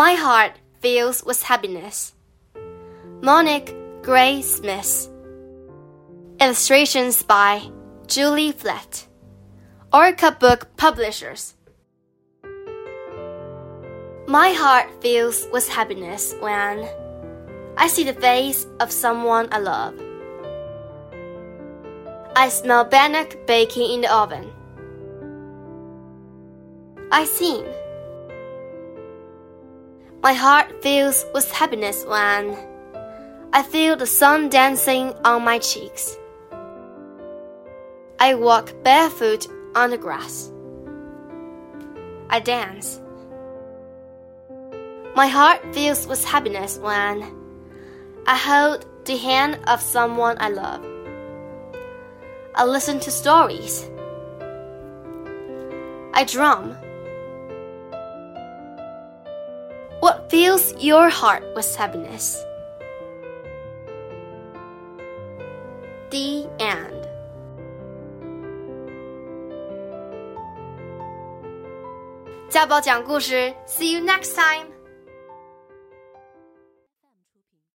My heart fills with happiness. Monique Gray Smith. Illustrations by Julie Flett. Orca Book Publishers. My heart fills with happiness when I see the face of someone I love. I smell bannock baking in the oven. I sing. My heart fills with happiness when I feel the sun dancing on my cheeks. I walk barefoot on the grass. I dance. My heart fills with happiness when I hold the hand of someone I love. I listen to stories. I drum. fills your heart with happiness. The end. See you next time.